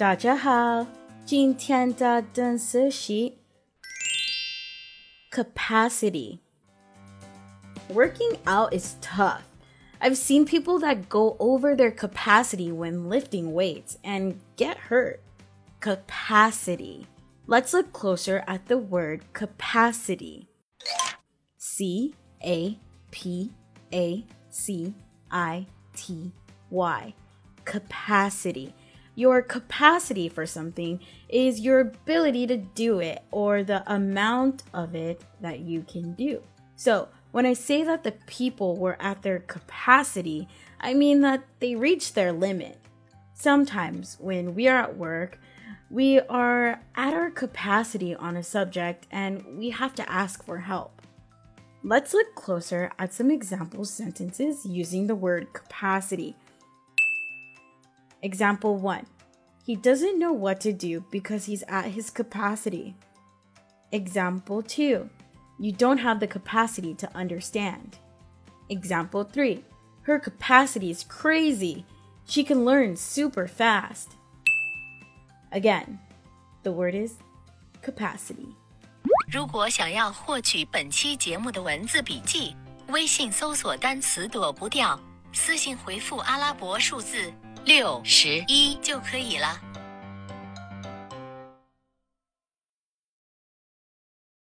大家好，今天的单词是 capacity. Working out is tough. I've seen people that go over their capacity when lifting weights and get hurt. Capacity. Let's look closer at the word capacity. C A P A C I T Y. Capacity. your capacity for something is your ability to do it or the amount of it that you can do. So, when I say that the people were at their capacity, I mean that they reached their limit. Sometimes when we are at work, we are at our capacity on a subject and we have to ask for help. Let's look closer at some example sentences using the word capacity. Example 1 He doesn't know what to do because he's at his capacity. Example 2 You don't have the capacity to understand. Example 3 Her capacity is crazy. She can learn super fast. Again, the word is capacity. 如果想要获取本期节目的文字笔记，微信搜索单词躲不掉，私信回复阿拉伯数字 六十一就可以了。